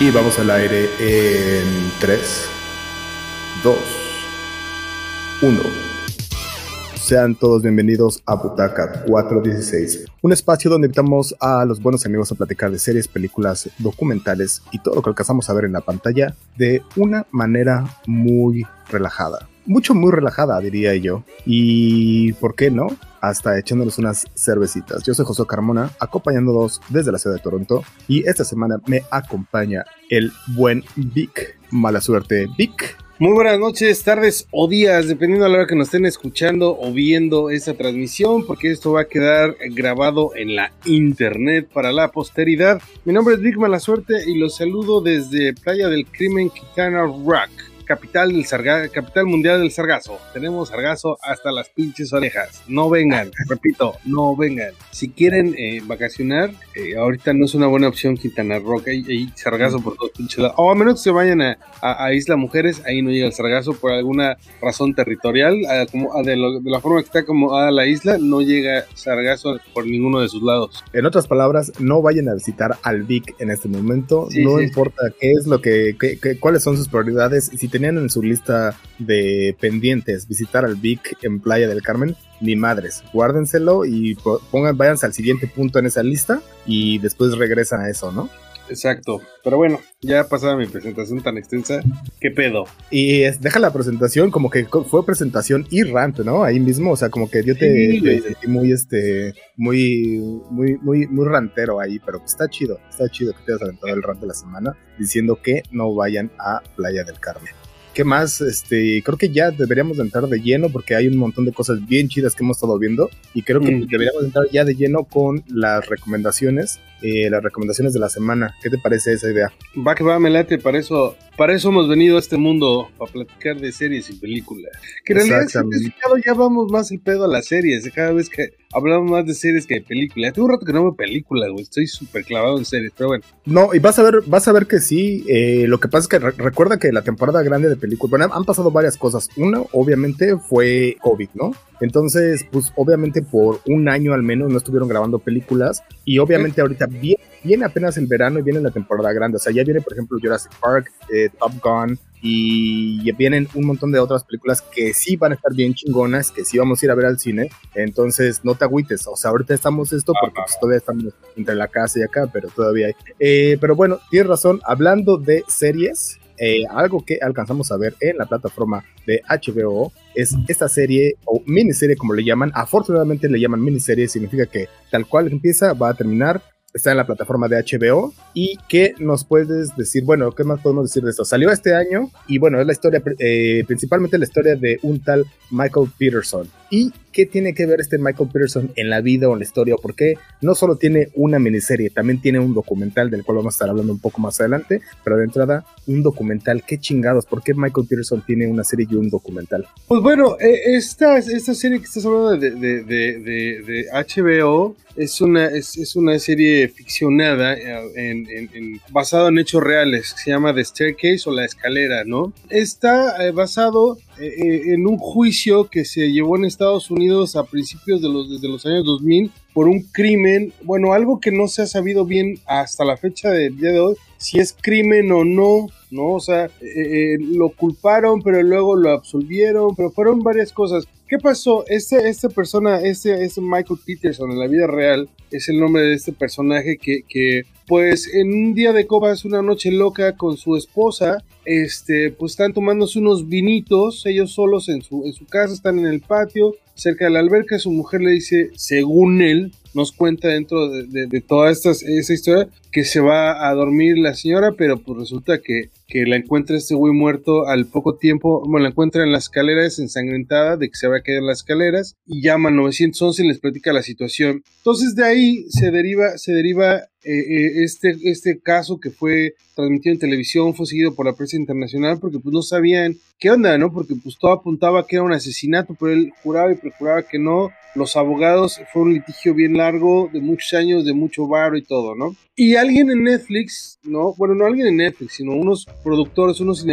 Y vamos al aire en 3, 2, 1. Sean todos bienvenidos a Butaca 416, un espacio donde invitamos a los buenos amigos a platicar de series, películas, documentales y todo lo que alcanzamos a ver en la pantalla de una manera muy relajada. Mucho, muy relajada, diría yo. Y, ¿por qué no? Hasta echándonos unas cervecitas. Yo soy José Carmona, acompañándolos desde la ciudad de Toronto. Y esta semana me acompaña el buen Vic. Mala suerte, Vic. Muy buenas noches, tardes o días, dependiendo a la hora que nos estén escuchando o viendo esta transmisión, porque esto va a quedar grabado en la internet para la posteridad. Mi nombre es Vic Mala Suerte y los saludo desde Playa del Crimen, Quintana Rock capital del sarga, capital mundial del sargazo. Tenemos sargazo hasta las pinches orejas. No vengan, repito, no vengan. Si quieren eh, vacacionar, eh, ahorita no es una buena opción Quintana Roo, hay, sargazo por todos pinches lados. O a menos que se vayan a, a, Isla Mujeres, ahí no llega el sargazo por alguna razón territorial. como, de, la forma que está acomodada la isla, no llega sargazo por ninguno de sus lados. En otras palabras, no vayan a visitar al Vic en este momento. no importa qué es lo que, cuáles son sus prioridades. Si tenían en su lista de pendientes visitar al Vic en Playa del Carmen, ni madres, guárdenselo y pongan, váyanse al siguiente punto en esa lista y después regresan a eso, ¿no? Exacto. Pero bueno, ya pasada mi presentación tan extensa, ¿qué pedo? Y deja la presentación como que fue presentación y rant, ¿no? Ahí mismo, o sea, como que yo te, sentí muy, este, muy, muy, muy, muy rantero ahí, pero está chido, está chido que te hayas aventado el rant de la semana diciendo que no vayan a Playa del Carmen. ¿Qué más? Este, creo que ya deberíamos entrar de lleno porque hay un montón de cosas bien chidas que hemos estado viendo y creo que mm. deberíamos entrar ya de lleno con las recomendaciones, eh, las recomendaciones de la semana. ¿Qué te parece esa idea? Va que va, me late, para eso, para eso hemos venido a este mundo, para platicar de series y películas. Que en realidad ya vamos más el pedo a las series, cada vez que hablamos más de series que de películas. Tengo un rato que no veo películas, güey, estoy súper clavado en series, pero bueno. No, y vas a ver, vas a ver que sí, eh, lo que pasa es que recuerda que la temporada grande de bueno, han pasado varias cosas. Una, obviamente, fue COVID, ¿no? Entonces, pues obviamente por un año al menos no estuvieron grabando películas y obviamente ahorita viene, viene apenas el verano y viene la temporada grande. O sea, ya viene, por ejemplo, Jurassic Park, eh, Top Gun y vienen un montón de otras películas que sí van a estar bien chingonas, que sí vamos a ir a ver al cine. Entonces, no te agüites. O sea, ahorita estamos esto porque pues, todavía estamos entre la casa y acá, pero todavía hay. Eh, pero bueno, tienes razón. Hablando de series, eh, algo que alcanzamos a ver en la plataforma de HBO es esta serie o miniserie como le llaman. Afortunadamente le llaman miniserie, significa que tal cual empieza va a terminar. Está en la plataforma de HBO. ¿Y qué nos puedes decir? Bueno, ¿qué más podemos decir de esto? Salió este año y bueno, es la historia, eh, principalmente la historia de un tal Michael Peterson. ¿Y qué tiene que ver este Michael Peterson en la vida o en la historia? Porque no solo tiene una miniserie, también tiene un documental del cual vamos a estar hablando un poco más adelante, pero de entrada, un documental. ¿Qué chingados? ¿Por qué Michael Peterson tiene una serie y un documental? Pues bueno, eh, esta, esta serie que estás hablando de, de, de, HBO es una, es, una serie ficcionada eh, en, basado en hechos reales, se llama The Staircase o La Escalera, ¿no? Está eh, basado en un juicio que se llevó en Estados Unidos a principios de los, desde los años 2000 por un crimen, bueno, algo que no se ha sabido bien hasta la fecha del día de hoy, si es crimen o no, ¿no? O sea, eh, eh, lo culparon, pero luego lo absolvieron, pero fueron varias cosas. ¿Qué pasó? Este, esta persona, este, este Michael Peterson en la vida real, es el nombre de este personaje que, que pues en un día de copas, una noche loca con su esposa, este, pues están tomándose unos vinitos, ellos solos en su, en su casa, están en el patio, cerca de la alberca, su mujer le dice, según él, nos cuenta dentro de, toda esta, esa historia que se va a dormir la señora, pero pues resulta que, que la encuentra este güey muerto al poco tiempo, bueno, la encuentra en las escaleras ensangrentada de que se va a caer en las escaleras y llama al 911 y les platica la situación. Entonces de ahí se deriva, se deriva eh, eh, este, este caso que fue transmitido en televisión, fue seguido por la prensa internacional porque pues no sabían qué onda, ¿no? Porque pues todo apuntaba que era un asesinato, pero él juraba y procuraba que no. Los abogados fue un litigio bien largo, de muchos años, de mucho barro y todo, ¿no? Y alguien en Netflix, ¿no? Bueno, no alguien en Netflix, sino unos productores, unos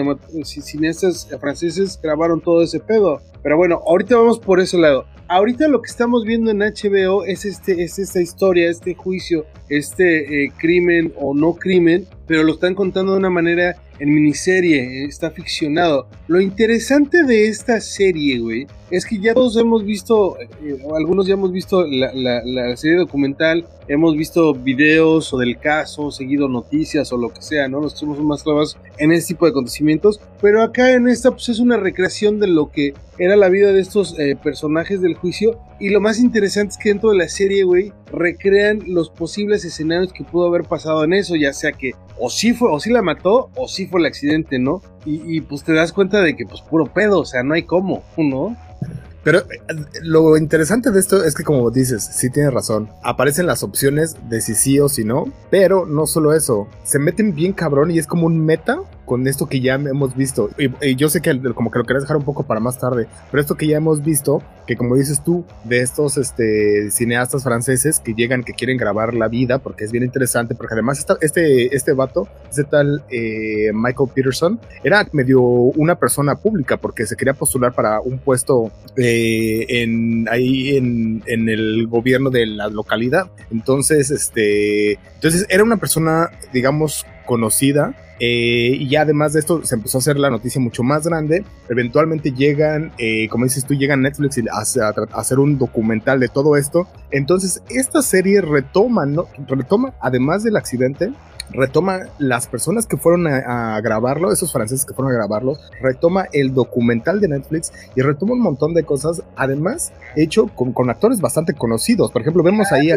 cineastas franceses grabaron todo ese pedo. Pero bueno, ahorita vamos por ese lado. Ahorita lo que estamos viendo en HBO es, este, es esta historia, este juicio, este eh, crimen o no crimen, pero lo están contando de una manera en miniserie, está ficcionado. Lo interesante de esta serie, güey, es que ya todos hemos visto, eh, algunos ya hemos visto la, serie documental, hemos visto videos o del caso, seguido noticias o lo que sea, ¿no? Nos somos más clavados en este tipo de acontecimientos, pero acá en esta pues es una recreación de lo que era la vida de estos eh, personajes del juicio y lo más interesante es que dentro de la serie, güey, recrean los posibles escenarios que pudo haber pasado en eso, ya sea que o sí fue, o sí la mató, o sí fue el accidente, ¿no? Y, y pues te das cuenta de que pues puro pedo, o sea, no hay cómo, ¿no? Pero eh, lo interesante de esto es que, como dices, sí tienes razón. Aparecen las opciones de si sí o si no. Pero no solo eso. Se meten bien cabrón y es como un meta con esto que ya hemos visto. Y, yo sé que como que lo querés dejar un poco para más tarde, pero esto que ya hemos visto, que como dices tú, de estos este, cineastas franceses que llegan, que quieren grabar la vida, porque es bien interesante, porque además este, este vato, este tal eh, Michael Peterson, era medio una persona pública, porque se quería postular para un puesto eh, en, ahí en, en el gobierno de la localidad. Entonces, este, entonces era una persona, digamos, conocida eh, y ya además de esto se empezó a hacer la noticia mucho más grande. Eventualmente llegan, eh, como dices tú, llegan Netflix y a, hacer un documental de todo esto. Entonces esta serie retoma, además del accidente, retoma las personas que fueron a, grabarlo, esos franceses que fueron a grabarlo, retoma el documental de Netflix y retoma un montón de cosas, además hecho con, actores bastante conocidos. Por ejemplo, vemos ahí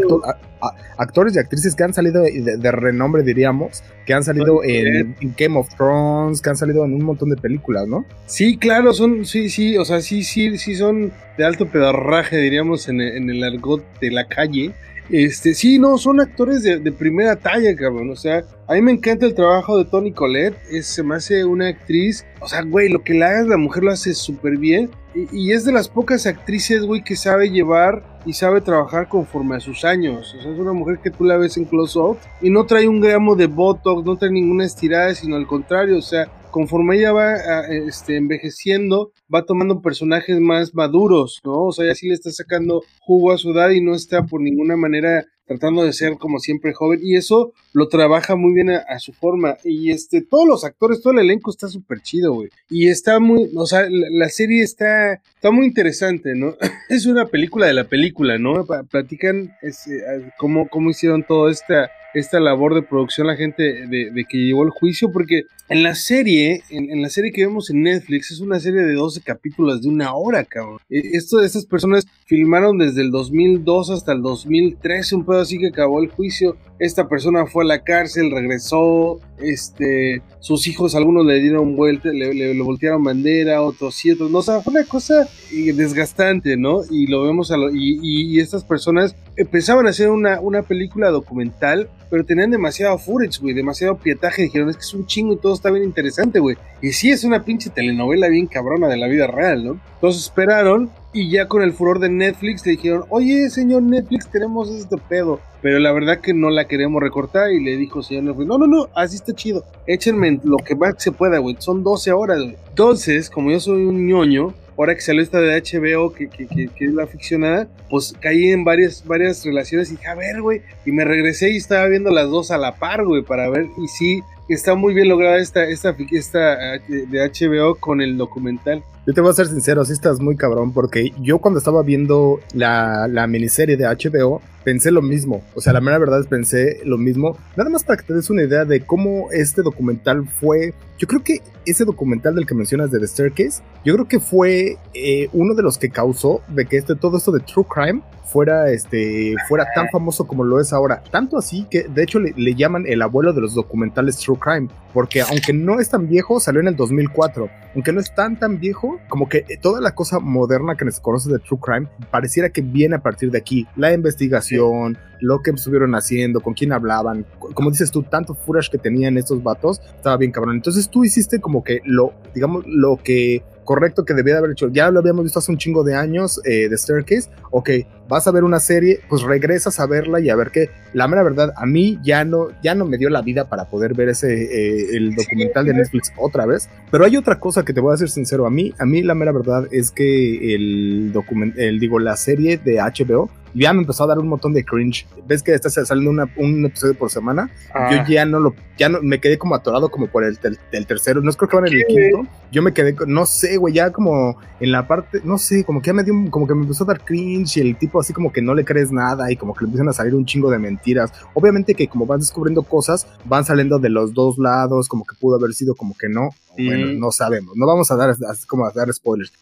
actores y actrices que han salido de, renombre, diríamos, que han salido en, Game of Thrones, que han salido en un montón de películas, ¿no? Sí, claro, son, sí, sí, o sea, sí, sí, sí son de alto pedarraje, diríamos, en, en el argot de la calle. Este, sí, no, son actores de, primera talla, cabrón. O sea, a mí me encanta el trabajo de Tony Collette. Es, se me hace una actriz. O sea, güey, lo que le hagas la mujer lo hace súper bien. Y, es de las pocas actrices, güey, que sabe llevar y sabe trabajar conforme a sus años. O sea, es una mujer que tú la ves en close-up y no trae un gramo de botox, no trae ninguna estirada, sino al contrario. O sea, conforme ella va este, envejeciendo, va tomando personajes más maduros, ¿no? O sea, así le está sacando jugo a su edad y no está por ninguna manera tratando de ser como siempre joven. Y eso lo trabaja muy bien a, su forma. Y este todos los actores todo el elenco está súper chido güey. Y está muy o sea la, serie está está muy interesante no es una película de la película no platican este, cómo cómo hicieron todo esta esta labor de producción la gente de, que llevó el juicio, porque en la serie, en, la serie que vemos en Netflix, es una serie de 12 capítulos de una hora, cabrón. E, esto estas personas filmaron desde el 2002 hasta el 2013, un pedo así que acabó el juicio. Esta persona fue a la cárcel, regresó, este, sus hijos, algunos le dieron vuelta, le, voltearon bandera, otros sí, otros no. O sea, fue una cosa eh, desgastante, ¿no? Y lo vemos a lo, y, estas personas empezaban a hacer una, una película documental, pero tenían demasiado footage, güey, demasiado pietaje. Dijeron, es que es un chingo y todo está bien interesante, güey. Y sí, es una pinche telenovela bien cabrona de la vida real, ¿no? Entonces esperaron y ya con el furor de Netflix le dijeron, oye, señor Netflix, tenemos este pedo. Pero la verdad que no la queremos recortar. Y le dijo, señor Netflix, no, no, no, así está chido. Échenme lo que más se pueda, güey. Son 12 horas, güey. Entonces, como yo soy un ñoño, ahora que salió esta de HBO, que, que, que, es la ficcionada, pues caí en varias, varias relaciones y dije, a ver, güey. Y me regresé y estaba viendo las dos a la par, güey, para ver. Y sí, está muy bien lograda esta, esta, esta de HBO con el documental. Yo te voy a ser sincero, sí estás muy cabrón, porque yo cuando estaba viendo la, la miniserie de HBO, pensé lo mismo. O sea, la mera verdad es pensé lo mismo. Nada más para que te des una idea de cómo este documental fue. Yo creo que ese documental del que mencionas de The Staircase, yo creo que fue eh, uno de los que causó de que este, todo esto de True Crime fuera, este, fuera tan famoso como lo es ahora. Tanto así que, de hecho, le, llaman el abuelo de los documentales True Crime, porque aunque no es tan viejo, salió en el 2004. Aunque no es tan, tan viejo, como que toda la cosa moderna que se conoce de True Crime pareciera que viene a partir de aquí. La investigación, lo que estuvieron haciendo, con quién hablaban, como dices tú, tanto footage que tenían estos vatos, estaba bien cabrón. Entonces tú hiciste como que lo, digamos, lo que correcto que debía de haber hecho. Ya lo habíamos visto hace un chingo de años eh, de Staircase. Ok, vas a ver una serie, pues regresas a verla y a ver qué. La mera verdad, a mí ya no, ya no me dio la vida para poder ver ese, eh, el documental de Netflix otra vez. Pero hay otra cosa que te voy a ser sincero, a mí, a mí la mera verdad es que el documental, el, digo, la serie de HBO ya me empezó a dar un montón de cringe. Ves que está saliendo un episodio por semana. Yo ah. ya no lo, ya no, me quedé como atorado como por el, tercero. No es creo que van en el quinto. Yo me quedé, no sé, güey, ya como en la parte, no sé, como que ya me dio, como que me empezó a dar cringe y el tipo así como que no le crees nada y como que le empiezan a salir un chingo de mentiras. Obviamente que como vas descubriendo cosas, van saliendo de los dos lados, como que pudo haber sido, como que no. Bueno, no sabemos. No vamos a dar como a dar spoilers.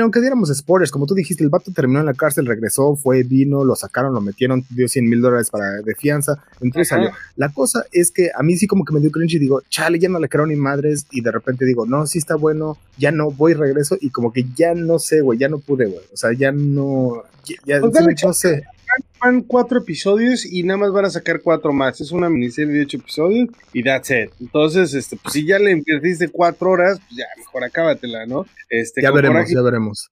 aunque diéramos spoilers, como tú dijiste, el vato terminó en la cárcel, regresó, fue, vino, lo sacaron, lo metieron, dio 100 mil dólares para de fianza, entonces salió. La cosa es que a mí sí como que me dio cringe y digo, chale, ya no le creo ni madres, y de repente digo, no, sí está bueno, ya no, voy regreso, y como que ya no sé, güey, ya no pude, güey. O sea, ya no, ya, pues no sé van cuatro episodios y nada más van a sacar cuatro más. Es una miniserie de ocho episodios y that's it. Entonces, este, pues si ya le invertiste cuatro horas, pues ya mejor acábatela, ¿no? Este, ya veremos, ya veremos.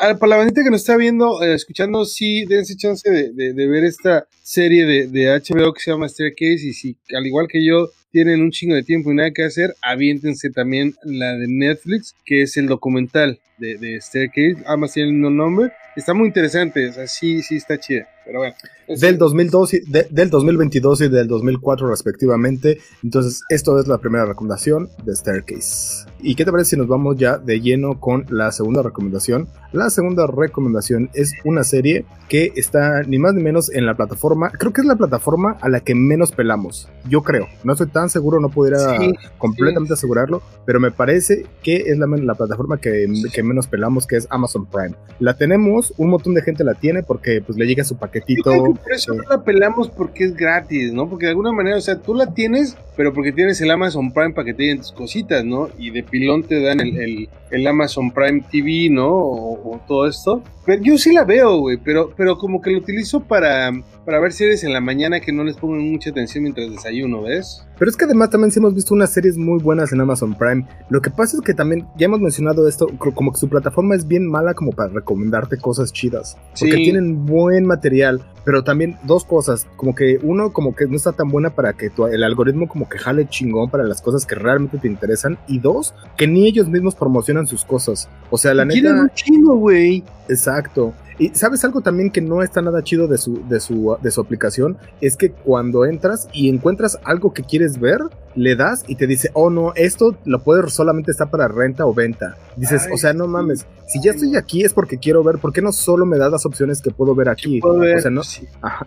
para la bandita que nos está viendo, eh, escuchando, sí, dense chance de, ver esta serie de, de, HBO que se llama Staircase y si, al igual que yo, tienen un chingo de tiempo y nada que hacer, aviéntense también la de Netflix, que es el documental de, de Staircase, además tiene un nombre, está muy interesante, o sea, sí, sí está chida, pero bueno. Del, 2002 y, del 2022 y del 2004 respectivamente, entonces esto es la primera recomendación de Staircase. ¿Y qué te parece si nos vamos ya de lleno con la segunda recomendación? La segunda recomendación es una serie que está ni más ni menos en la plataforma, creo que es la plataforma a la que menos pelamos, yo creo, no estoy tan seguro, no pudiera completamente asegurarlo, pero me parece que es la, la plataforma que, que, menos pelamos, que es Amazon Prime. La tenemos, un montón de gente la tiene porque pues le llega su paquetito. por eso no la pelamos porque es gratis, ¿no? Porque de alguna manera, o sea, tú la tienes, pero porque tienes el Amazon Prime para que te den tus cositas, ¿no? Y de pilón te dan el, el, Amazon Prime TV, ¿no? O, todo esto. Pero yo sí la veo, güey, pero, pero como que lo utilizo para, para ver series en la mañana que no les pongo mucha atención mientras desayuno, ¿ves? Pero es que además también sí hemos visto unas series muy buenas en Amazon Prime. Lo que pasa es que también, ya hemos mencionado esto, como que su plataforma es bien mala como para recomendarte cosas chidas. Porque tienen buen material. Pero también dos cosas, como que uno como que no está tan buena para que el algoritmo como que jale chingón para las cosas que realmente te interesan y dos, que ni ellos mismos promocionan sus cosas. O sea, la neta... un chingo, güey. Exacto. Y sabes algo también que no está nada chido de su, de su, de su aplicación, es que cuando entras y encuentras algo que quieres ver, le das y te dice, oh no, esto lo puedes solamente está para renta o venta. Dices, o sea, no mames, si ya estoy aquí es porque quiero ver, ¿por qué no solo me das las opciones que puedo ver aquí? O sea, no,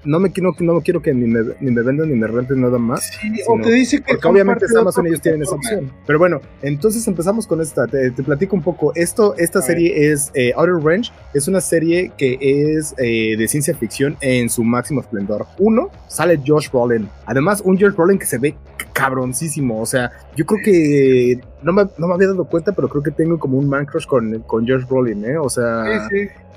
no, me, no, no quiero que ni me, ni me vendan ni me renten nada más. o te dice que porque obviamente Amazon ellos tienen esa opción. Pero bueno, entonces empezamos con esta, te, platico un poco. Esto, esta serie es eh, Outer Range, es una serie que es eh, de ciencia ficción en su máximo esplendor. Uno, sale Josh Brolin. Además, un Josh Brolin que se ve cabroncísimo. O sea, yo creo que no me, no me había dado cuenta, pero creo que tengo como un man crush con, con Josh Brolin, ¿eh? O sea,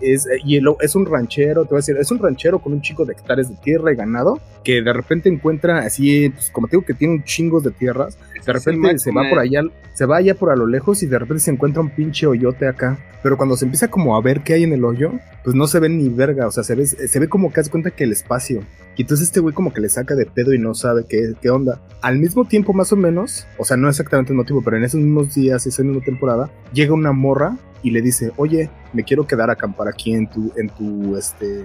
es, y es un ranchero, te voy a decir, es un ranchero con un chico de hectáreas de tierra y ganado, que de repente encuentra así, pues, como te digo que tiene un chingo de tierras, de repente se va por allá, se va allá por a lo lejos y de repente se encuentra un pinche hoyote acá. Pero cuando se empieza como a ver qué hay en el hoyo, pues no se ve ni verga, o sea, se ve, se ve como que hace cuenta que el espacio. Y entonces este güey como que le saca de pedo y no sabe qué, qué onda. Al mismo tiempo, más o menos, o sea, no exactamente el motivo, pero en esos mismos días, esa misma temporada, llega una morra y le dice, oye, me quiero quedar a acampar aquí en tu, en tu, este,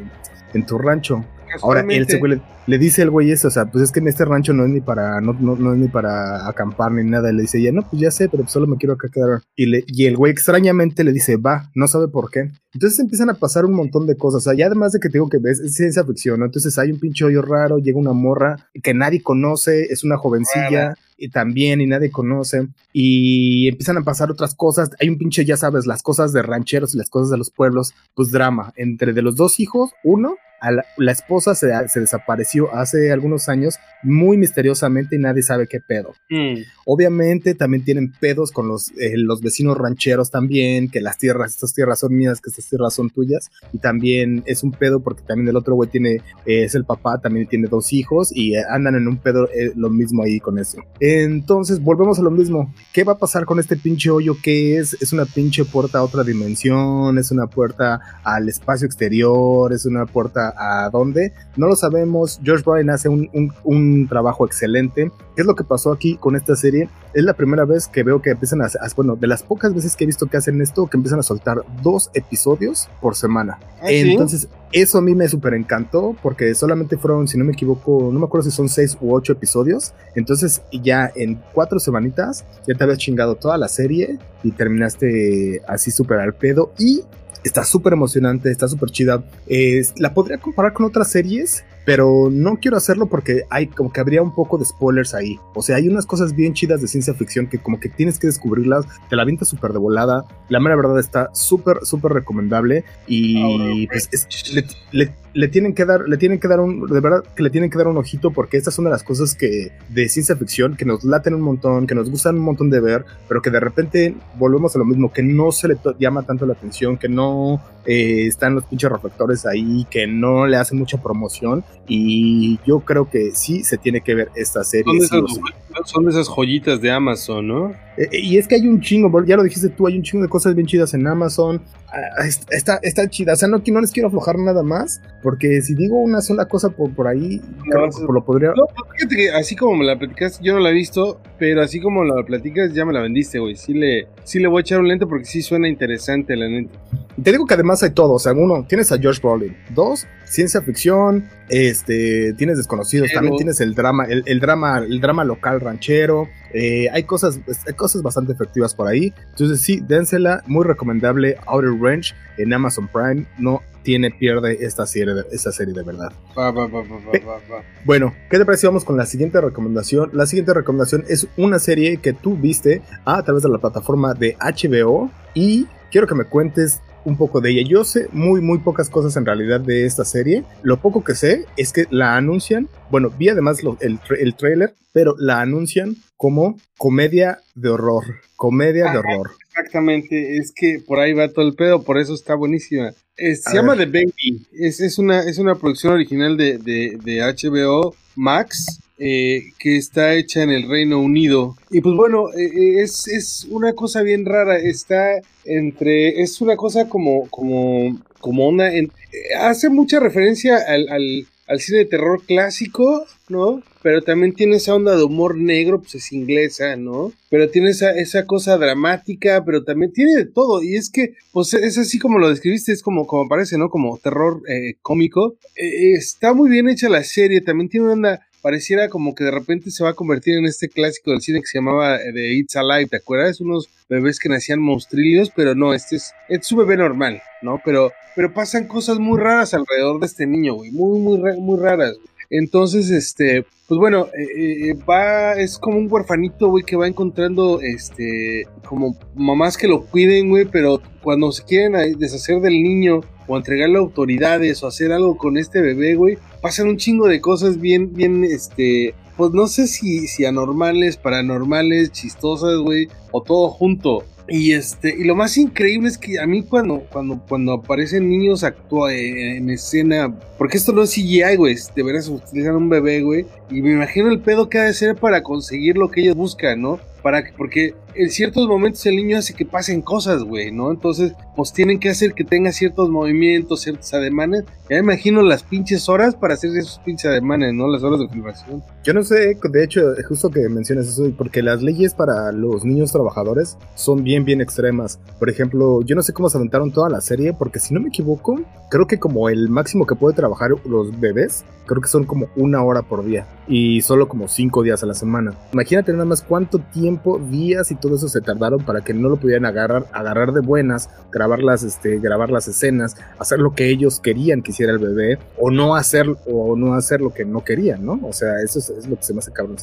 en tu rancho. Ahora él se le, le, dice el güey eso, o sea, pues es que en este rancho no es ni para, no, no, es ni para acampar ni nada. Y le dice, ya no, pues ya sé, pero solo me quiero acá quedar. Y, le, y el güey extrañamente le dice, va, no sabe por qué. Entonces empiezan a pasar un montón de cosas. O sea, ya además de que te digo que ves, es ciencia ficción, ¿no? Entonces hay un pinche hoyo raro, llega una morra que nadie conoce, es una jovencilla. Y también, y nadie conoce, y empiezan a pasar otras cosas. Hay un pinche, ya sabes, las cosas de rancheros y las cosas de los pueblos, pues drama entre de los dos hijos, uno la, esposa se, desapareció hace algunos años muy misteriosamente y nadie sabe qué pedo. Mm. Obviamente también tienen pedos con los, eh, los vecinos rancheros también, que las tierras, estas tierras son mías, que estas tierras son tuyas. Y también es un pedo porque también el otro güey tiene, eh, es el papá, también tiene dos hijos y eh, andan en un pedo lo mismo ahí con eso. Entonces volvemos a lo mismo. ¿Qué va a pasar con este pinche hoyo? ¿Qué es? Es una pinche puerta a otra dimensión, es una puerta al espacio exterior, es una puerta a dónde. No lo sabemos. George Bryan hace un, un, trabajo excelente. ¿Qué es lo que pasó aquí con esta serie? Es la primera vez que veo que empiezan a, bueno, de las pocas veces que he visto que hacen esto, que empiezan a soltar dos episodios por semana. ¿Ah, Entonces, eso a mí me súper encantó porque solamente fueron, si no me equivoco, no me acuerdo si son seis u ocho episodios. Entonces ya en cuatro semanitas ya te habías chingado toda la serie y terminaste así súper al pedo. Y está súper emocionante, está súper chida. la podría comparar con otras series, pero no quiero hacerlo porque hay como que habría un poco de spoilers ahí. O sea, hay unas cosas bien chidas de ciencia ficción que como que tienes que descubrirlas, te la vinta súper de volada. La mera verdad está súper, súper recomendable y pues le, le tienen que dar, le tienen que dar un, de verdad que le tienen que dar un ojito porque estas son de las cosas que de ciencia ficción que nos laten un montón, que nos gustan un montón de ver, pero que de repente volvemos a lo mismo, que no se le llama tanto la atención, que no eh, están los pinches reflectores ahí, que no le hacen mucha promoción y yo creo que sí se tiene que ver esta serie. Son esas, joyitas de Amazon, ¿no? Eh, eh, y es que hay un chingo, ya lo dijiste tú, hay un chingo de cosas bien chidas en Amazon. Ah, está, está chida, o sea, no, no les quiero aflojar nada más, porque si digo una sola cosa por, por ahí, lo podría... No, fíjate que así como me la platicas, yo no la he visto, pero así como la platicas, ya me la vendiste, güey. Sí le, sí le voy a echar un lente porque sí suena interesante, la neta. Te digo que además hay todo, o sea, uno, tienes a George Brolin, dos, ciencia ficción, este, tienes desconocidos, también tienes el drama, el, drama, el drama local ranchero, eh, hay cosas, hay cosas bastante efectivas por ahí. Entonces sí, dénsela, muy recomendable, Outer Range en Amazon Prime, no tiene pierde esta serie de, esta serie de verdad. bueno, ¿qué te parece? Vamos con la siguiente recomendación. La siguiente recomendación es una serie que tú viste a través de la plataforma de HBO y quiero que me cuentes un poco de ella. Yo sé muy, muy pocas cosas en realidad de esta serie. Lo poco que sé es que la anuncian, bueno, vi además el, el trailer, pero la anuncian como comedia de horror. Comedia de horror. Exactamente, es que por ahí va todo el pedo, por eso está buenísima. se llama The Baby, es, es, una, es una producción original de, de, de HBO Max. Eh, que está hecha en el Reino Unido. Y pues bueno, eh, eh, es, es, una cosa bien rara. Está entre. Es una cosa como. como. como una. hace mucha referencia al, al, al, cine de terror clásico, ¿no? Pero también tiene esa onda de humor negro, pues es inglesa, ¿no? Pero tiene esa, esa cosa dramática, pero también tiene de todo. Y es que, pues es así como lo describiste, es como, como parece, ¿no? Como terror cómico. está muy bien hecha la serie, también tiene una onda pareciera como que de repente se va a convertir en este clásico del cine que se llamaba The eh, It's Alive, ¿te acuerdas? Unos bebés que nacían monstrillos, pero no, este es, es su bebé normal, ¿no? Pero, pero pasan cosas muy raras alrededor de este niño, güey, muy, muy, muy raras. Entonces, este, pues bueno, eh, eh, va, es como un huerfanito, güey, que va encontrando, este, como mamás que lo cuiden, güey, pero cuando se quieren deshacer del niño o entregarle autoridades o hacer algo con este bebé, güey, pasan un chingo de cosas bien, bien, este, pues no sé si, si anormales, paranormales, chistosas, güey, o todo junto. Y este, y lo más increíble es que a mí cuando, cuando, cuando aparecen niños actúa en, escena, porque esto no es CGI, güey, de veras utilizan un bebé, güey, y me imagino el pedo que ha de ser para conseguir lo que ellos buscan, ¿no? Para que, porque en ciertos momentos el niño hace que pasen cosas, güey, ¿no? Entonces, pues tienen que hacer que tenga ciertos movimientos, ciertos ademanes. Ya me imagino las pinches horas para hacer esos pinches ademanes, ¿no? Las horas de filmación. Yo no sé, de hecho, justo que mencionas eso, porque las leyes para los niños trabajadores son bien, bien extremas. Por ejemplo, yo no sé cómo se aventaron toda la serie, porque si no me equivoco, creo que como el máximo que puede trabajar los bebés, creo que son como una hora por día y solo como cinco días a la semana. Imagínate nada más cuánto tiempo, días y todo eso se tardaron para que no lo pudieran agarrar, agarrar de buenas, grabar las, este, grabar las escenas, hacer lo que ellos querían que hiciera el bebé, o no hacer, o no hacer lo que no querían, ¿no? O sea, eso es, lo que se me hace cabrón.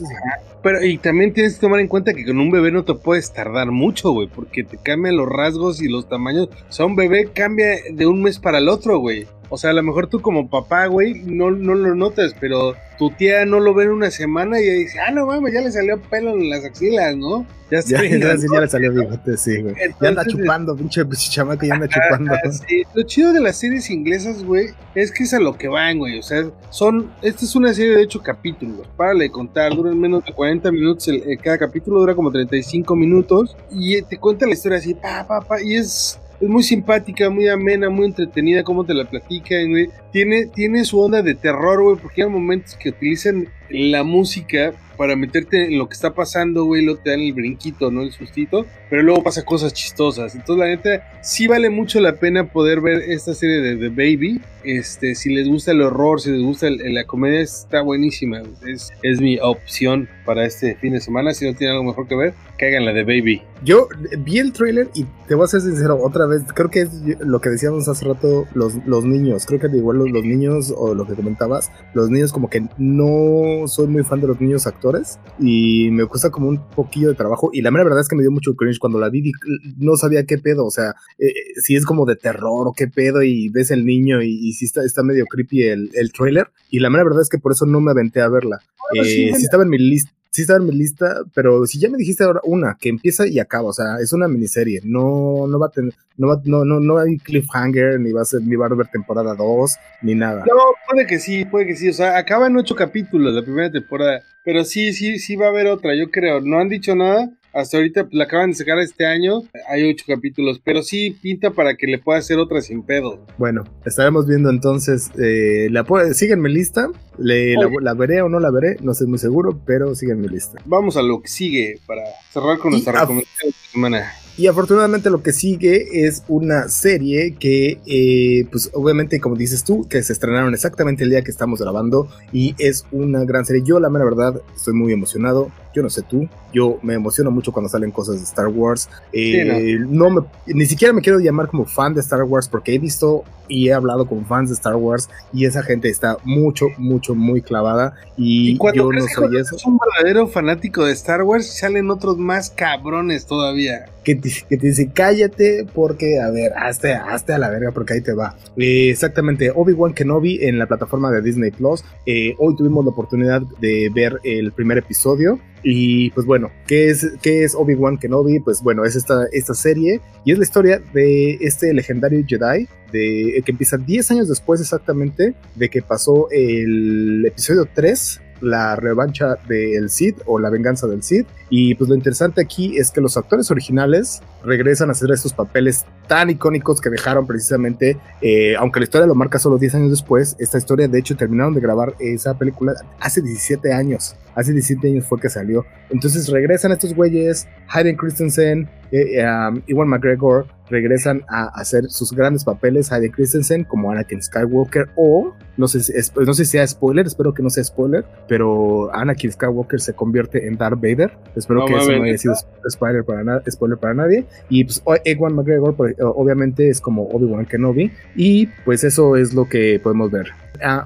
Pero, y también tienes que tomar en cuenta que con un bebé no te puedes tardar mucho, güey, porque te cambian los rasgos y los tamaños. O sea, un bebé cambia de un mes para el otro, güey. O sea, a lo mejor tú como papá, güey, no, no lo notas, pero tu tía no lo ve en una semana y dice, ah, no mames, ya le salió pelo en las axilas, ¿no? Ya, ya, ya, ya, le salió bigote, sí, güey. ya anda chupando, pinche chamaco, ya anda chupando. Sí. Lo chido de las series inglesas, güey, es que es a lo que van, güey. O sea, son. Esta es una serie de ocho capítulos. Párale de contar, duran menos de 40 minutos. El, cada capítulo dura como 35 minutos. Y te cuenta la historia así, pa, pa, pa. Y es es muy simpática, muy amena, muy entretenida, cómo te la platican. Tiene, tiene su onda de terror, güey, porque hay momentos que utilizan la música para meterte en lo que está pasando, güey, lo te dan el brinquito, ¿no? El sustito, pero luego pasa cosas chistosas. Entonces, la neta, sí vale mucho la pena poder ver esta serie de The Baby. Este, si les gusta el horror, si les gusta la comedia, está buenísima. Es, es mi opción para este fin de semana. Si no tienen algo mejor que ver, caigan la de Baby. Yo vi el trailer y te voy a ser sincero, otra vez, creo que es lo que decíamos hace rato, los, los niños, creo que igual los, los niños, o lo que comentabas, los niños como que no soy muy fan de los niños actores y me cuesta como un poquillo de trabajo y la mera verdad es que me dio mucho cringe cuando la vi, no sabía qué pedo, o sea, eh, si es como de terror o qué pedo y ves el niño y, si está, está medio creepy el, el trailer y la mera verdad es que por eso no me aventé a verla. Eh, sí, estaba en mi lista sí estaba en mi lista, pero si ya me dijiste ahora una, que empieza y acaba, o sea, es una miniserie, no, no va a tener, no va, no, no, no hay cliffhanger, ni va a ser, ni va a haber temporada 2, ni nada. No, puede que sí, puede que sí, o sea, acaba en ocho capítulos la primera temporada, pero sí, sí, sí va a haber otra, yo creo, no han dicho nada, hasta ahorita pues, la acaban de sacar este año. Hay ocho capítulos, pero sí pinta para que le pueda hacer otra sin pedo. Bueno, estaremos viendo entonces. Eh, la síguenme lista. Le, la, veré o no la veré, no estoy muy seguro, pero síguenme lista. Vamos a lo que sigue para cerrar con nuestra recomendación de semana. Y afortunadamente lo que sigue es una serie que, eh, pues obviamente como dices tú, que se estrenaron exactamente el día que estamos grabando y es una gran serie. Yo la mera verdad estoy muy emocionado. Yo no sé tú, yo me emociono mucho cuando salen cosas de Star Wars. Eh, no. me, ni siquiera me quiero llamar como fan de Star Wars porque he visto y he hablado con fans de Star Wars y esa gente está mucho, mucho, muy clavada y, yo no soy eso. Es un verdadero fanático de Star Wars, salen otros más cabrones todavía. Que te, que te dice, cállate porque, a ver, hazte, hazte a la verga porque ahí te va. Eh, exactamente, Obi-Wan Kenobi en la plataforma de Disney Plus. Eh, hoy tuvimos la oportunidad de ver el primer episodio. Y pues bueno, ¿qué es, qué es Obi-Wan Kenobi? Pues bueno, es esta, esta serie y es la historia de este legendario Jedi de, que empieza 10 años después exactamente de que pasó el episodio 3 la revancha del Cid o la venganza del Cid. Y pues lo interesante aquí es que los actores originales regresan a hacer estos papeles tan icónicos que dejaron precisamente, eh, aunque la historia lo marca solo 10 años después, esta historia de hecho terminaron de grabar esa película hace 17 años. Hace 17 años fue que salió. Entonces regresan estos güeyes, Hayden Christensen, eh, um, Iwan McGregor, regresan a hacer sus grandes papeles, Hayden Christensen como Anakin Skywalker o, no sé, si, no sé si sea spoiler, espero que no sea spoiler, pero Anakin Skywalker se convierte en Darth Vader. Espero que eso no haya sido spoiler para, spoiler para nadie. Y pues Ewan McGregor pues, obviamente es como Obi-Wan Kenobi y pues eso es lo que podemos ver.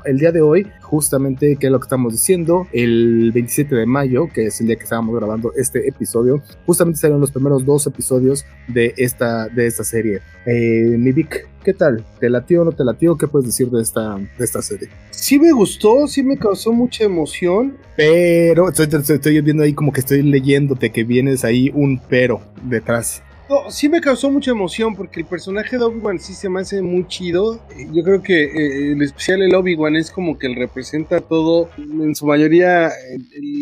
El día de hoy, justamente, que es lo que estamos diciendo, el 27 de mayo, que es el día que estábamos grabando este episodio, justamente salieron los primeros dos episodios de esta, de esta serie. Eh, mi Vic, ¿qué tal? ¿Te latió o no te latió? ¿Qué puedes decir de esta, de esta serie? Sí me gustó, sí me causó mucha emoción. Pero estoy, estoy viendo ahí como que estoy leyéndote que vienes ahí un pero detrás sí me causó mucha emoción porque el personaje de Obi-Wan sí se me hace muy chido. Yo creo que eh, el especial el Obi-Wan es como que él representa todo, en su mayoría,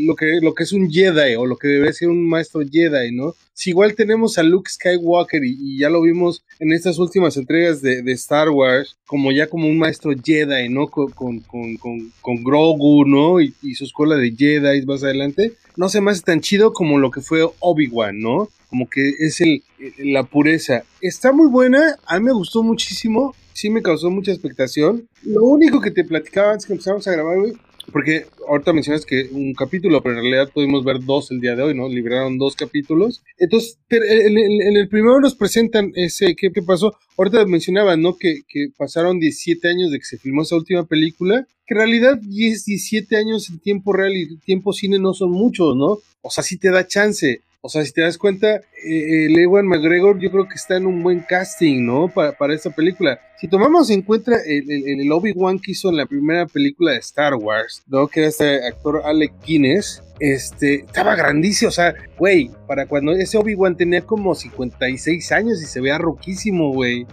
lo que, lo que es un Jedi o lo que debe ser un maestro Jedi, ¿no? Si igual tenemos a Luke Skywalker y, ya lo vimos en estas últimas entregas de, Star Wars, como ya como un maestro Jedi, ¿no? Con, con, con, con Grogu, ¿no? Y, y, su escuela de Jedi más adelante. No se me hace tan chido como lo que fue Obi-Wan, ¿no? como que es el, la pureza. Está muy buena, a mí me gustó muchísimo, sí me causó mucha expectación. Lo único que te platicaba antes que empezamos a grabar, güey, porque ahorita mencionas que un capítulo, pero en realidad pudimos ver dos el día de hoy, ¿no? Liberaron dos capítulos. Entonces, en, el primero nos presentan ese, ¿qué, pasó? Ahorita mencionaban, ¿no? Que, que, pasaron 17 años de que se filmó esa última película, que en realidad 10, 17 años en tiempo real y tiempo cine no son muchos, ¿no? O sea, sí te da chance. O sea, si te das cuenta, eh, el Ewan McGregor yo creo que está en un buen casting, ¿no? Para, para esta película. Si tomamos en cuenta el, el, el Obi-Wan que hizo en la primera película de Star Wars, ¿no? Que era este actor Alec Guinness, este, estaba grandísimo, o sea, güey, para cuando ese Obi-Wan tenía como 56 años y se veía roquísimo, güey.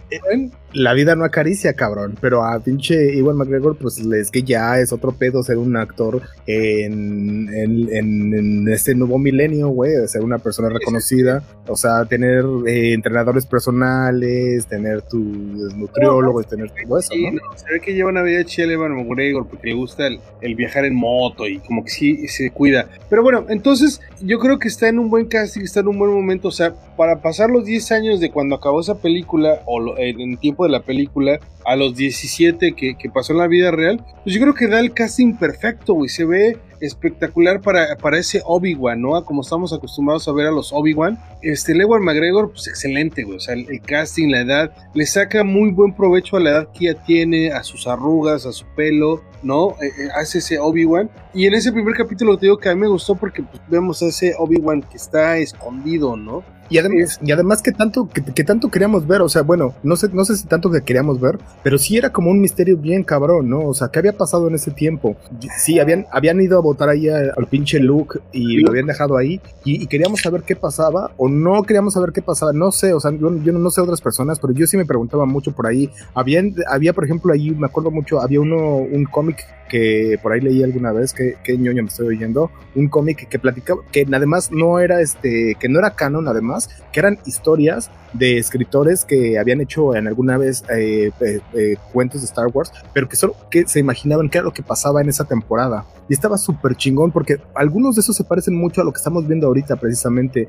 La vida no acaricia, cabrón, pero a pinche Iwan McGregor, pues es que ya es otro pedo ser un actor en, en, en, este nuevo milenio, güey, ser una persona reconocida, o sea, tener eh, entrenadores personales, tener tu nutriólogo, tener todo eso, ¿no? Se ve que lleva una vida chile Iwan McGregor porque le gusta el, el viajar en moto y como que sí se cuida. Pero bueno, entonces yo creo que está en un buen casting, está en un buen momento. O sea, para pasar los 10 años de cuando acabó esa película, o en el tiempo de la película, a los 17 que, que pasó en la vida real, pues yo creo que da el casting perfecto, güey. Se ve espectacular para, para ese Obi-Wan, ¿no? Como estamos acostumbrados a ver a los Obi-Wan. Este, Lewan McGregor, pues excelente, güey. O sea, el, casting, la edad, le saca muy buen provecho a la edad que ya tiene, a sus arrugas, a su pelo, ¿no? Eh, eh, hace ese Obi-Wan. Y en ese primer capítulo te digo que a mí me gustó porque pues, vemos a ese Obi-Wan que está escondido, ¿no? Y además, y además que tanto, que, tanto queríamos ver, o sea, bueno, no sé, no sé si tanto que queríamos ver, pero sí era como un misterio bien cabrón, ¿no? O sea, ¿qué había pasado en ese tiempo? Sí, habían, habían ido a votar ahí al pinche Luke y lo habían dejado ahí y, queríamos saber qué pasaba o no queríamos saber qué pasaba, no sé, o sea, yo, no sé otras personas, pero yo sí me preguntaba mucho por ahí. Habían, había, por ejemplo, ahí, me acuerdo mucho, había uno, un cómic que por ahí leí alguna vez, que, que ñoño me estoy oyendo, un cómic que platicaba, que además no era este, que no era canon además, que eran historias de escritores que habían hecho en alguna vez eh, eh, eh, cuentos de Star Wars, pero que solo que se imaginaban qué era lo que pasaba en esa temporada. Y estaba súper chingón porque algunos de esos se parecen mucho a lo que estamos viendo ahorita precisamente.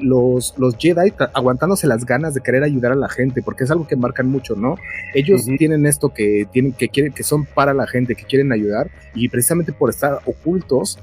los, los Jedi aguantándose las ganas de querer ayudar a la gente, porque es algo que marcan mucho, ¿no? Ellos tienen esto que tienen, que quieren, que son para la gente, que quieren ayudar, y precisamente por estar ocultos,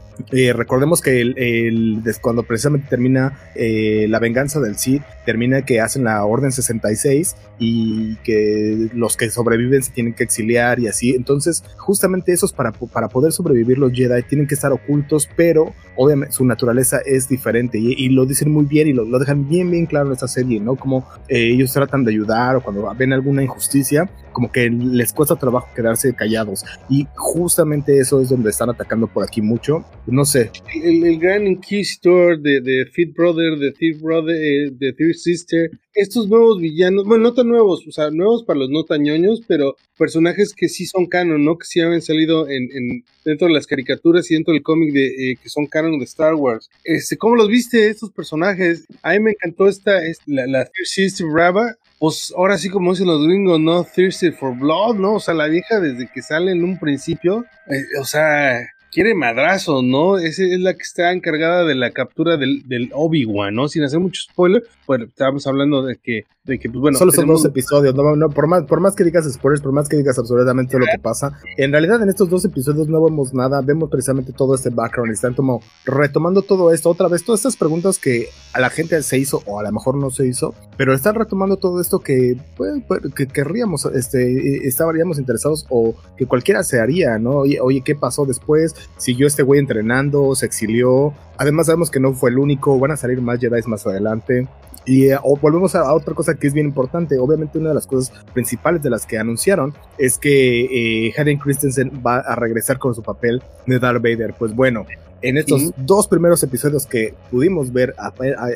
recordemos que el, cuando precisamente termina la venganza del Sith, termina que hacen la Orden 66 y que los que sobreviven se tienen que exiliar y así. Entonces, justamente esos para, para poder sobrevivir los Jedi tienen que estar ocultos, pero obviamente su naturaleza es diferente y, lo dicen muy bien y lo, lo, dejan bien, bien claro en esta serie, ¿no? Como eh, ellos tratan de ayudar o cuando ven alguna injusticia, como que les cuesta trabajo quedarse callados. Y justamente eso es donde están atacando por aquí mucho. No sé. El, el gran Inquisitor de, de Fit Brother, de Thief Brother, eh, de Thief Sister, estos nuevos villanos, bueno, no tan nuevos, o sea, nuevos para los no tan ñoños, pero personajes que sí son canon, ¿no? Que sí habían salido en, en dentro de las caricaturas y dentro del cómic de eh, que son canon de Star Wars. Este, ¿Cómo los viste estos personajes? A mí me encantó esta, la, la Sister Brava, pues ahora sí como dicen los gringos, ¿no? Thirsty for Blood, ¿no? O sea, la vieja desde que sale en un principio, eh, o sea, quiere madrazo, ¿no? Esa es la que está encargada de la captura del, del Obi-Wan, ¿no? Sin hacer mucho spoiler, pues estábamos hablando de que, de que pues bueno. Solo son dos episodios, no, por, más, por más que digas spoilers, por más que digas absolutamente lo que pasa, en realidad en estos dos episodios no vemos nada, vemos precisamente todo este background, están como retomando todo esto, otra vez, todas estas preguntas que a la gente se hizo, o a lo mejor no se hizo, pero están retomando todo esto que, pues, pues que querríamos, este, estaríamos interesados, o que cualquiera se haría, ¿no? Oye, oye, ¿qué pasó después? Siguió este güey entrenando, se exilió. Además sabemos que no fue el único, van a salir más Jedi más adelante. Y eh, volvemos a, otra cosa que es bien importante. Obviamente una de las cosas principales de las que anunciaron es que eh, Hayden Christensen va a regresar con su papel de Darth Vader. Pues bueno, en estos dos primeros episodios que pudimos ver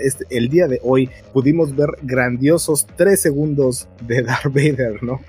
este, el día de hoy, pudimos ver grandiosos tres segundos de Darth Vader, ¿no?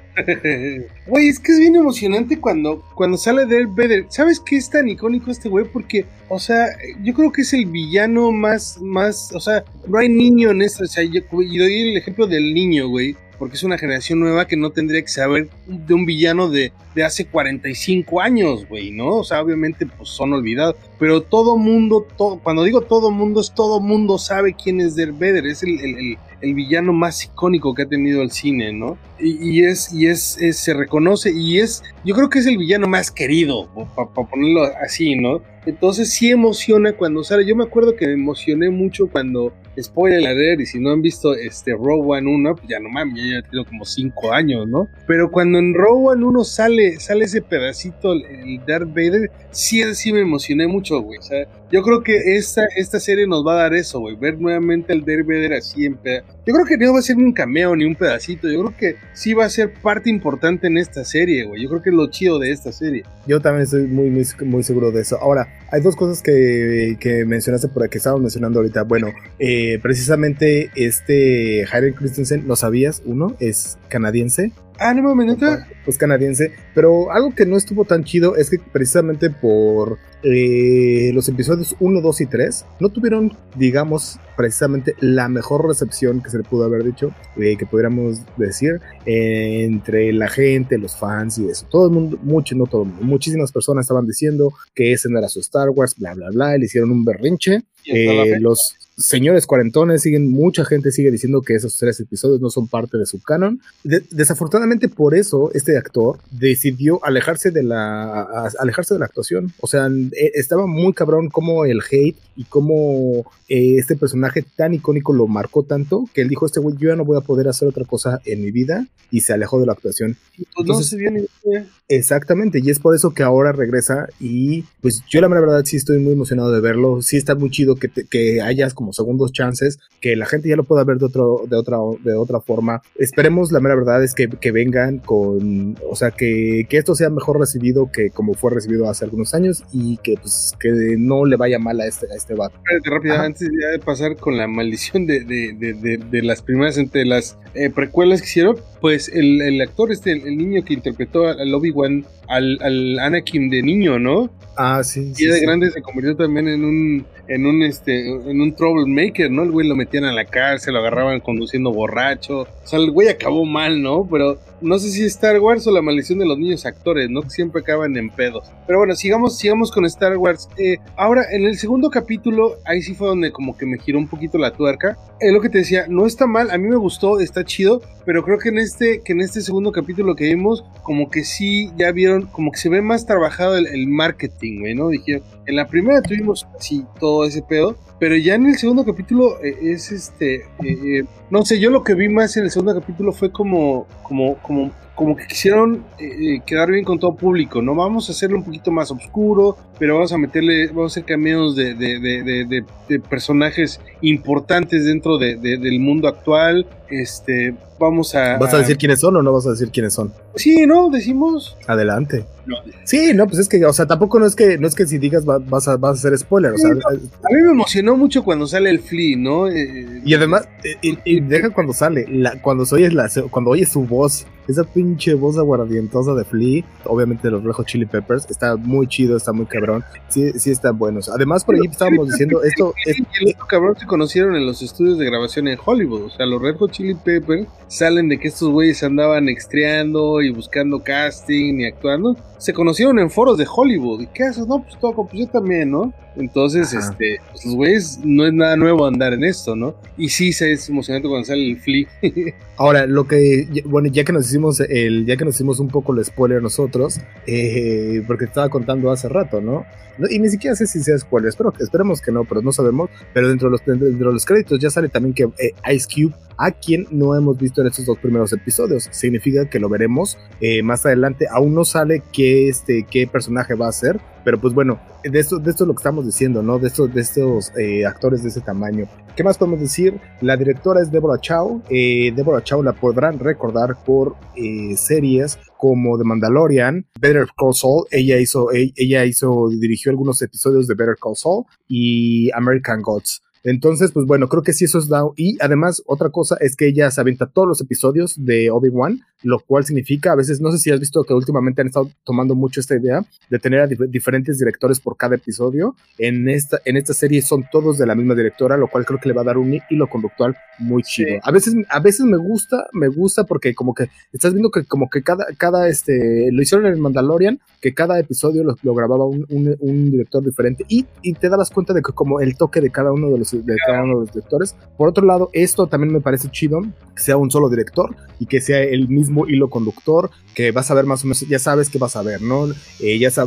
Güey, es que es bien emocionante cuando, cuando sale Darth Vader. ¿Sabes qué es tan icónico este güey? Porque, o sea, yo creo que es el villano más, más, o sea, no hay niño en esto. O sea, yo, doy el ejemplo del niño, güey porque es una generación nueva que no tendría que saber de un villano de, de hace 45 años, güey, ¿no? O sea, obviamente pues son olvidados, pero todo mundo, todo, cuando digo todo mundo, es todo mundo sabe quién es Darth es el, villano más icónico que ha tenido el cine, ¿no? Y, y es, y es, se reconoce, y es, yo creo que es el villano más querido, para ponerlo así, ¿no? Entonces sí emociona cuando sale. Yo me acuerdo que me emocioné mucho cuando, spoiler alert, y si no han visto este Rogue One 1, pues ya no mames, ya tengo como 5 años, ¿no? Pero cuando en Rogue One 1 sale, sale ese pedacito, el Darth Vader, sí, sí me emocioné mucho güey. O sea, yo creo que esta, esta serie nos va a dar eso, güey. Ver nuevamente al Darth Vader así en. Yo creo que no va a ser un cameo ni un pedacito. Yo creo que sí va a ser parte importante en esta serie, güey. Yo creo que es lo chido de esta serie. Yo también estoy muy, muy, muy seguro de eso. Ahora, hay dos cosas que, que mencionaste por aquí, que estábamos mencionando ahorita. Bueno, eh, precisamente este Hayden Christensen, ¿lo sabías? Uno, es canadiense. Ah, no me Pues canadiense. Pero algo que no estuvo tan chido es que precisamente por eh, los episodios 1, 2 y 3 no tuvieron, digamos, precisamente la mejor recepción que se le pudo haber dicho, eh, que pudiéramos decir, entre la gente, los fans y eso. Todo el mundo, mucho, no todo el mundo, muchísimas personas estaban diciendo que ese no era su Star Wars, bla, bla, bla, le hicieron un berrinche. Eh, los señores cuarentones siguen, mucha gente sigue diciendo que esos tres episodios no son parte de su canon. desafortunadamente por eso este actor decidió alejarse de la alejarse de la actuación. O sea, estaba muy cabrón como el hate y como eh, este personaje tan icónico lo marcó tanto que él dijo este güey yo ya no voy a poder hacer otra cosa en mi vida y se alejó de la actuación. Pues no se viene. Exactamente, y es por eso que ahora regresa y pues yo la verdad sí estoy muy emocionado de verlo. Sí está muy chido que, que hayas como segundos chances, que la gente ya lo pueda ver de, otro, de, otra, de otra forma. Esperemos, la mera verdad es que, que vengan con, o sea, que, que, esto sea mejor recibido que como fue recibido hace algunos años y que pues que no le vaya mal a este, a este vato. Rápido, antes de pasar con la maldición de, de, de, las primeras, entre las eh, precuelas que hicieron, pues el, el actor, este, el, niño que interpretó al Obi-Wan, al, al Anakin de niño, ¿no? Ah, sí. Y de grande se convirtió también en un, en un, este, en un troublemaker, ¿no? El güey lo metían a la cárcel, lo agarraban conduciendo borracho. O sea, el güey acabó mal, ¿no? Pero no sé si Star Wars o la maldición de los niños actores, ¿no? Que siempre acaban en pedos. Pero bueno, sigamos, sigamos con Star Wars. Eh, ahora, en el segundo capítulo, ahí sí fue donde como que me giró un poquito la tuerca. Es lo que te decía, no está mal, a mí me gustó, está chido, pero creo que en este, que en este segundo capítulo que vimos, como que sí, ya vieron, como que se ve más trabajado el, marketing, ¿no? Dijeron, en la primera tuvimos así todo ese pedo, pero ya en el segundo capítulo eh, es este, eh, eh, no sé, yo lo que vi más en el segundo capítulo fue como, como, como, como que quisieron quedar bien con todo público, ¿no? Vamos a hacerlo un poquito más oscuro, pero vamos a meterle, vamos a hacer cameos de personajes importantes dentro del mundo actual, este, vamos a... ¿Vas a decir quiénes son o no vas a decir quiénes son? Sí, ¿no? Decimos... Adelante. Sí, no, pues es que, o sea, tampoco no es que, no es que si digas vas a, vas a hacer spoiler, o sea... a mí me emocionó mucho cuando sale el Flea, ¿no? Eh, y además, y, deja cuando sale, la, cuando oyes la, cuando oyes su voz, esa pinche voz aguardientosa de Flea, obviamente de los Rejos Chili Peppers, está muy chido, está muy cabrón, sí, sí están buenos. Además, por ahí estábamos diciendo, esto... Es, los cabrón se conocieron en los estudios de grabación en Hollywood, o sea, los Red Hot Chili Peppers salen de que estos güeyes andaban extreando y buscando casting y actuando. Se conocieron en foros de Hollywood. ¿Y qué haces? No, pues toco, pues yo también, ¿no? Entonces, este, pues los güeyes no es nada nuevo andar en esto, ¿no? Y sí se es emocionante cuando sale el flip. Ahora, lo que, bueno, ya que nos hicimos el, ya que nos hicimos un poco el spoiler nosotros, eh, porque estaba contando hace rato, ¿no? Y ni siquiera sé si sea spoiler, espero, esperemos que no, pero no sabemos. Pero dentro de los, dentro de los créditos ya sale también que eh, Ice Cube a quien no hemos visto estos dos primeros episodios. Significa que lo veremos eh, más adelante. Aún no sale qué, este, qué personaje va a ser, pero pues bueno, de esto, de esto es lo que estamos diciendo, ¿no? De estos, de estos eh, actores de ese tamaño. ¿Qué más podemos decir? La directora es Deborah Chow. Eh, Deborah Chow la podrán recordar por series como The Mandalorian, Better Call Saul. Ella hizo, ella hizo, dirigió algunos episodios de Better Call Saul y American Gods. Entonces, pues bueno, creo que sí eso es down. Y además, otra cosa es que ella se avienta todos los episodios de Obi-Wan, lo cual significa, a veces, no sé si has visto que últimamente han estado tomando mucho esta idea de tener a diferentes directores por cada episodio. En esta, en esta serie son todos de la misma directora, lo cual creo que le va a dar un hilo conductual muy chido. A veces, a veces me gusta, me gusta porque como que estás viendo que como que cada, cada este, lo hicieron en Mandalorian, que cada episodio lo, grababa un, un, director diferente y, y te dabas cuenta de que como el toque de cada uno de los de cada uno de los directores. Por otro lado, esto también me parece chido, que sea un solo director y que sea el mismo hilo conductor que vas a ver más o menos, ya sabes que vas a ver, ¿no? Eh, ya a,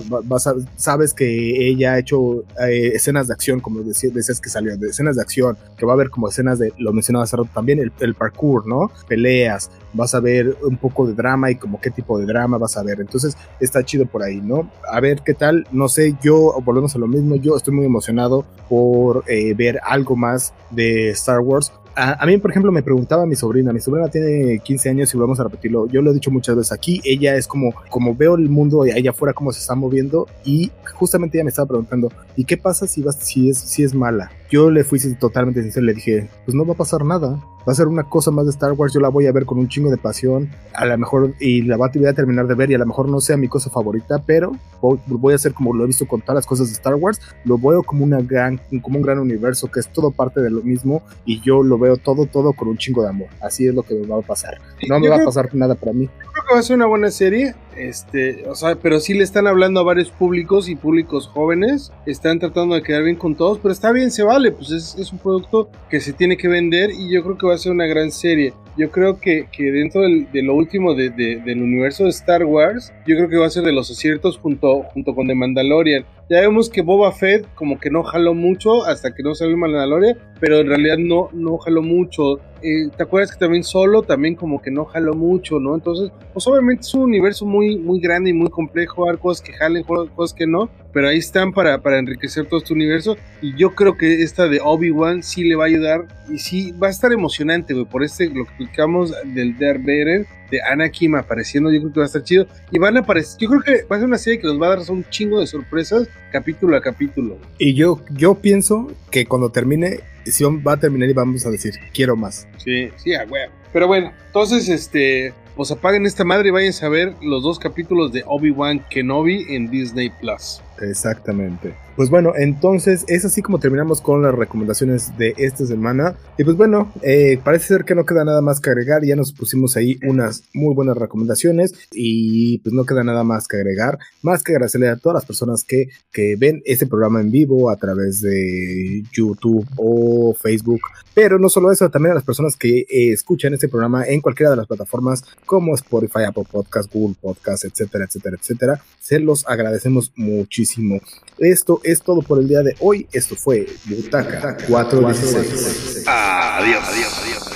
sabes que ella ha hecho eh, escenas de acción, como decías, decías que salió, de escenas de acción, que va a haber como escenas de, lo mencionaba hace rato también, el, el, parkour, ¿no? Peleas, vas a ver un poco de drama y como qué tipo de drama vas a ver. Entonces está chido por ahí, ¿no? A ver qué tal, no sé, yo, volvemos a lo mismo, yo estoy muy emocionado por eh, ver algo más de Star Wars a, mí, por ejemplo, me preguntaba mi sobrina, mi sobrina tiene 15 años y vamos a repetirlo, yo lo he dicho muchas veces aquí, ella es como, como veo el mundo allá afuera cómo se está moviendo y justamente ella me estaba preguntando, ¿y qué pasa si, vas, si, es, si es mala? Yo le fui totalmente sincero, le dije, pues no va a pasar nada, va a ser una cosa más de Star Wars, yo la voy a ver con un chingo de pasión, a lo mejor, y la voy a terminar de ver y a lo mejor no sea mi cosa favorita, pero voy, a hacer como lo he visto con todas las cosas de Star Wars, lo veo como, una gran, como un gran universo que es todo parte de lo mismo y yo lo veo todo, todo con un chingo de amor. Así es lo que me va a pasar. No me va a pasar nada para mí. Creo que va a ser una buena serie, este, o sea, pero sí le están hablando a varios públicos y públicos jóvenes, están tratando de quedar bien con todos, pero está bien, se vale, pues es, un producto que se tiene que vender y yo creo que va a ser una gran serie. Yo creo que, que dentro del, de lo último de, del universo de Star Wars, yo creo que va a ser de los aciertos junto, junto con The Mandalorian. Ya vemos que Boba Fett como que no jaló mucho hasta que no salió Mandalorian, pero en realidad no, no jaló mucho. Eh, ¿Te acuerdas que también solo también como que no jaló mucho, ¿no? Entonces, pues obviamente es un universo muy, muy grande y muy complejo, hay cosas que jalen, cosas que no, pero ahí están para, para enriquecer todo este universo y yo creo que esta de Obi-Wan sí le va a ayudar y sí va a estar emocionante, güey, por este, lo que explicamos del Darth Vader, de Anakin apareciendo, yo creo que va a estar chido. Y van a aparecer, yo creo que va a ser una serie que nos va a dar un chingo de sorpresas capítulo a capítulo. Y yo, yo pienso que cuando termine, Sion va a terminar y vamos a decir, quiero más. Sí, sí, a huevo. Pero bueno, entonces, este, pues apaguen esta madre y vayan a ver los dos capítulos de Obi-Wan Kenobi en Disney Plus. Exactamente. Pues bueno, entonces es así como terminamos con las recomendaciones de esta semana. Y pues bueno, eh, parece ser que no queda nada más que agregar. Ya nos pusimos ahí unas muy buenas recomendaciones y pues no queda nada más que agregar. Más que agradecerle a todas las personas que, que ven este programa en vivo a través de YouTube o Facebook. Pero no solo eso, también a las personas que eh, escuchan este programa en cualquiera de las plataformas como Spotify, Apple Podcast, Google Podcast, etcétera, etcétera, etcétera. Se los agradecemos muchísimo. Esto es todo por el día de hoy. Esto fue Butaca 416. Adiós, adiós, adiós.